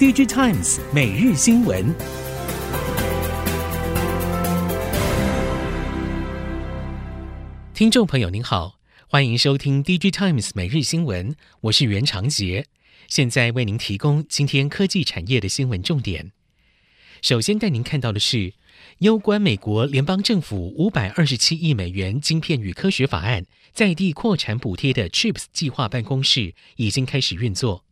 DigiTimes 每日新闻，听众朋友您好，欢迎收听 DigiTimes 每日新闻，我是袁长杰，现在为您提供今天科技产业的新闻重点。首先带您看到的是，攸关美国联邦政府五百二十七亿美元晶片与科学法案在地扩产补贴的 CHIPS 计划办公室已经开始运作。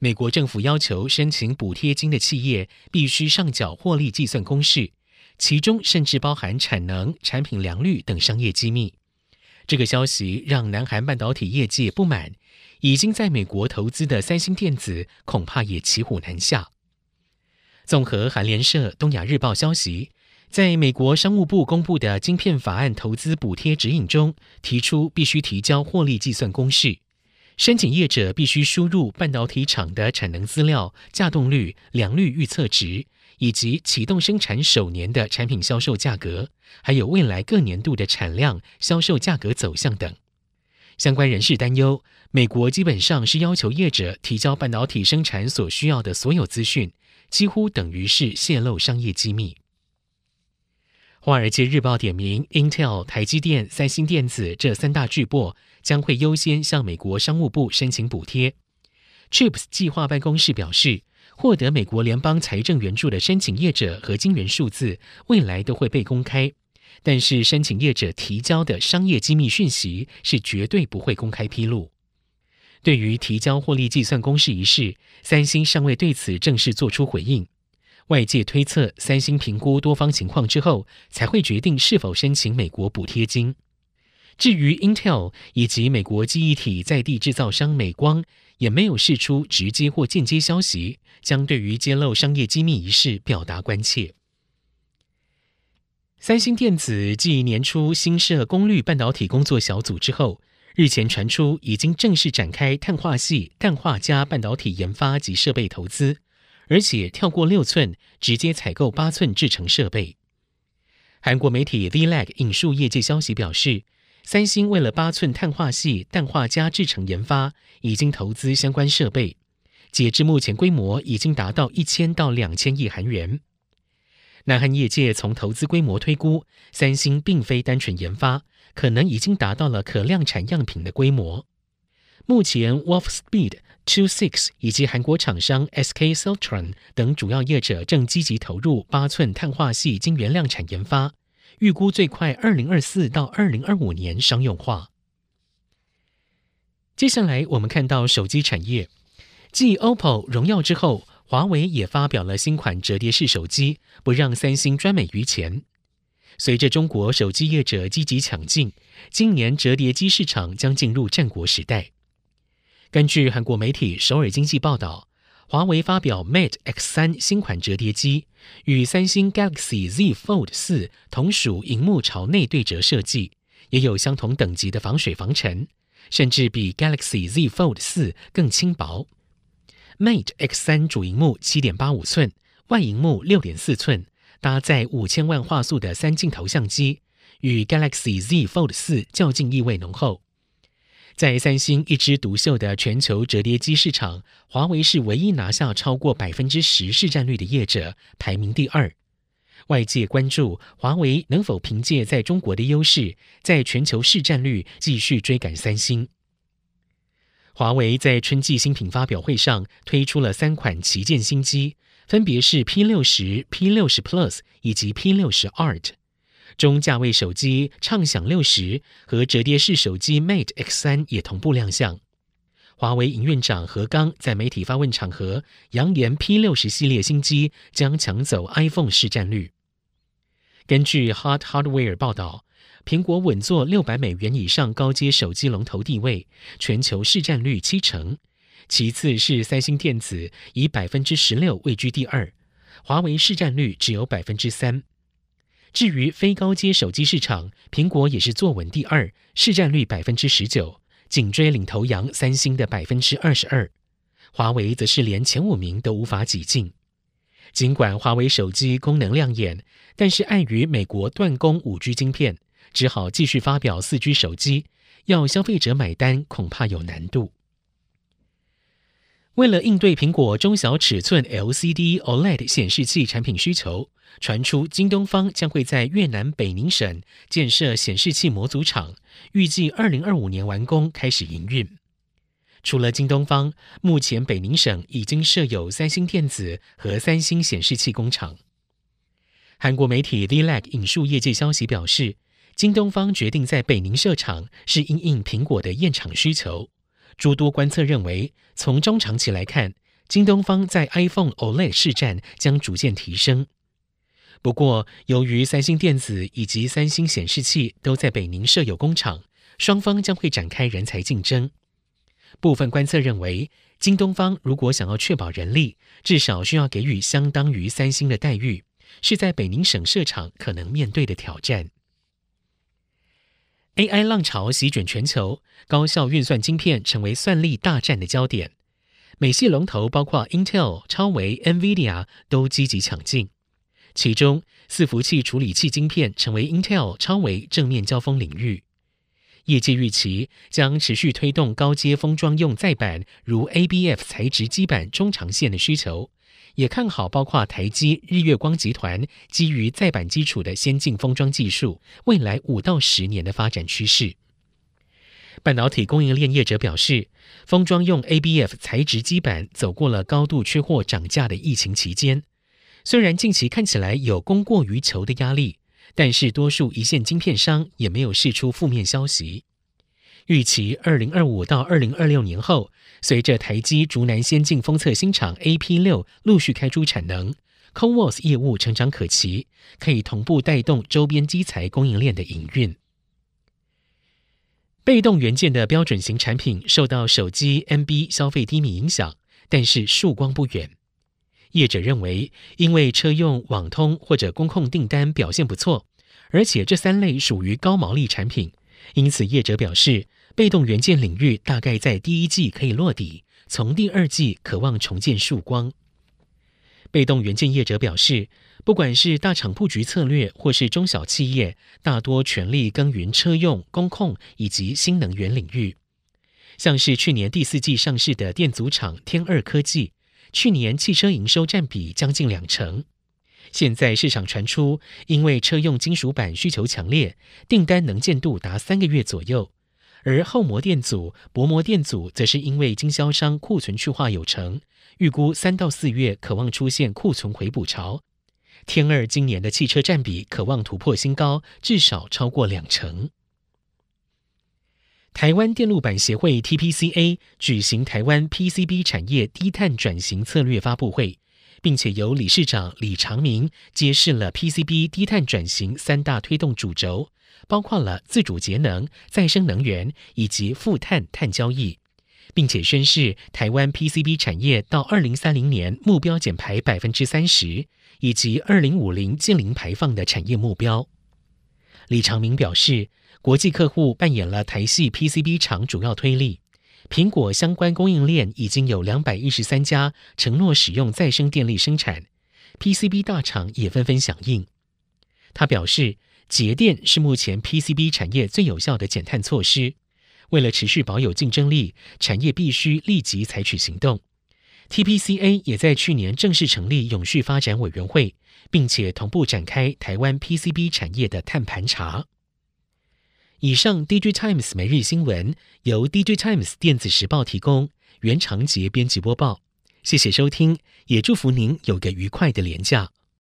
美国政府要求申请补贴金的企业必须上缴获利计算公式，其中甚至包含产能、产品良率等商业机密。这个消息让南韩半导体业界不满，已经在美国投资的三星电子恐怕也骑虎难下。综合韩联社、东亚日报消息，在美国商务部公布的晶片法案投资补贴指引中，提出必须提交获利计算公式，申请业者必须输入半导体厂的产能资料、稼动率、良率预测值，以及启动生产首年的产品销售价格，还有未来各年度的产量、销售价格走向等。相关人士担忧，美国基本上是要求业者提交半导体生产所需要的所有资讯。几乎等于是泄露商业机密。《华尔街日报》点名，Intel、台积电、三星电子这三大巨擘将会优先向美国商务部申请补贴。CHIPS 计划办公室表示，获得美国联邦财政援助的申请业者和金援数字未来都会被公开，但是申请业者提交的商业机密讯息是绝对不会公开披露。对于提交获利计算公式一事，三星尚未对此正式做出回应。外界推测，三星评估多方情况之后，才会决定是否申请美国补贴金。至于 Intel 以及美国记忆体在地制造商美光，也没有释出直接或间接消息，将对于揭露商业机密一事表达关切。三星电子继年初新设功率半导体工作小组之后，日前传出，已经正式展开碳化矽、氮化镓半导体研发及设备投资，而且跳过六寸，直接采购八寸制程设备。韩国媒体 VLAG 引述业界消息表示，三星为了八寸碳化矽、氮化镓制程研发，已经投资相关设备，截至目前规模已经达到一千到两千亿韩元。南韩业界从投资规模推估，三星并非单纯研发。可能已经达到了可量产样品的规模。目前，Wolfspeed、Two Six 以及韩国厂商 SK Siltron 等主要业者正积极投入八寸碳化矽晶圆量产研发，预估最快二零二四到二零二五年商用化。接下来，我们看到手机产业，继 OPPO、荣耀之后，华为也发表了新款折叠式手机，不让三星专美于前。随着中国手机业者积极抢进，今年折叠机市场将进入战国时代。根据韩国媒体首尔经济报道，华为发表 Mate X3 新款折叠机，与三星 Galaxy Z Fold 4同属荧幕朝内对折设计，也有相同等级的防水防尘，甚至比 Galaxy Z Fold 4更轻薄。Mate X3 主荧幕七点八五寸，外荧幕六点四寸。搭载五千万画素的三镜头相机，与 Galaxy Z Fold 4较劲意味浓厚。在三星一枝独秀的全球折叠机市场，华为是唯一拿下超过百分之十市占率的业者，排名第二。外界关注华为能否凭借在中国的优势，在全球市占率继续追赶三星。华为在春季新品发表会上推出了三款旗舰新机。分别是 P 六十、P 六十 Plus 以及 P 六十 Art，中价位手机畅享六十和折叠式手机 Mate X 三也同步亮相。华为营运长何刚在媒体发问场合扬言，P 六十系列新机将抢走 iPhone 市占率。根据 Hot Hardware 报道，苹果稳坐六百美元以上高阶手机龙头地位，全球市占率七成。其次是三星电子，以百分之十六位居第二，华为市占率只有百分之三。至于非高阶手机市场，苹果也是坐稳第二，市占率百分之十九，紧追领头羊三星的百分之二十二。华为则是连前五名都无法挤进。尽管华为手机功能亮眼，但是碍于美国断供五 G 晶片，只好继续发表四 G 手机，要消费者买单恐怕有难度。为了应对苹果中小尺寸 LCD OLED 显示器产品需求，传出京东方将会在越南北宁省建设显示器模组厂，预计二零二五年完工开始营运。除了京东方，目前北宁省已经设有三星电子和三星显示器工厂。韩国媒体 The Lag 引述业界消息表示，京东方决定在北宁设厂，是因应苹果的验厂需求。诸多观测认为，从中长期来看，京东方在 iPhone OLED 市占将逐渐提升。不过，由于三星电子以及三星显示器都在北宁设有工厂，双方将会展开人才竞争。部分观测认为，京东方如果想要确保人力，至少需要给予相当于三星的待遇，是在北宁省设厂可能面对的挑战。AI 浪潮席卷全球，高效运算晶片成为算力大战的焦点。美系龙头包括 Intel、超微、NVIDIA 都积极抢进，其中伺服器处理器晶片成为 Intel、超微正面交锋领域。业界预期将持续推动高阶封装用载板，如 ABF 材质基板中长线的需求。也看好包括台积、日月光集团基于再版基础的先进封装技术，未来五到十年的发展趋势。半导体供应链业者表示，封装用 ABF 材质基板走过了高度缺货涨价的疫情期间，虽然近期看起来有供过于求的压力，但是多数一线晶片商也没有释出负面消息。预期二零二五到二零二六年后，随着台积竹南先进封测新厂 AP 六陆续开出产能，CoWoS 业务成长可期，可以同步带动周边基材供应链的营运。被动元件的标准型产品受到手机 NB 消费低迷影响，但是曙光不远。业者认为，因为车用网通或者工控订单表现不错，而且这三类属于高毛利产品，因此业者表示。被动元件领域大概在第一季可以落底，从第二季渴望重见曙光。被动元件业者表示，不管是大厂布局策略，或是中小企业，大多全力耕耘车用、工控以及新能源领域。像是去年第四季上市的电阻厂天二科技，去年汽车营收占比将近两成。现在市场传出，因为车用金属板需求强烈，订单能见度达三个月左右。而后膜电阻、薄膜电阻则是因为经销商库存去化有成，预估三到四月可望出现库存回补潮。天二今年的汽车占比可望突破新高，至少超过两成。台湾电路板协会 TPCA 举行台湾 PCB 产业低碳转型策略发布会，并且由理事长李长明揭示了 PCB 低碳转型三大推动主轴。包括了自主节能、再生能源以及负碳碳交易，并且宣示台湾 PCB 产业到二零三零年目标减排百分之三十，以及二零五零净零排放的产业目标。李长明表示，国际客户扮演了台系 PCB 厂主要推力，苹果相关供应链已经有两百一十三家承诺使用再生电力生产，PCB 大厂也纷纷响应。他表示。节电是目前 PCB 产业最有效的减碳措施。为了持续保有竞争力，产业必须立即采取行动。TPCA 也在去年正式成立永续发展委员会，并且同步展开台湾 PCB 产业的碳盘查。以上 DigiTimes 每日新闻由 DigiTimes 电子时报提供，袁长杰编辑播报。谢谢收听，也祝福您有个愉快的连假。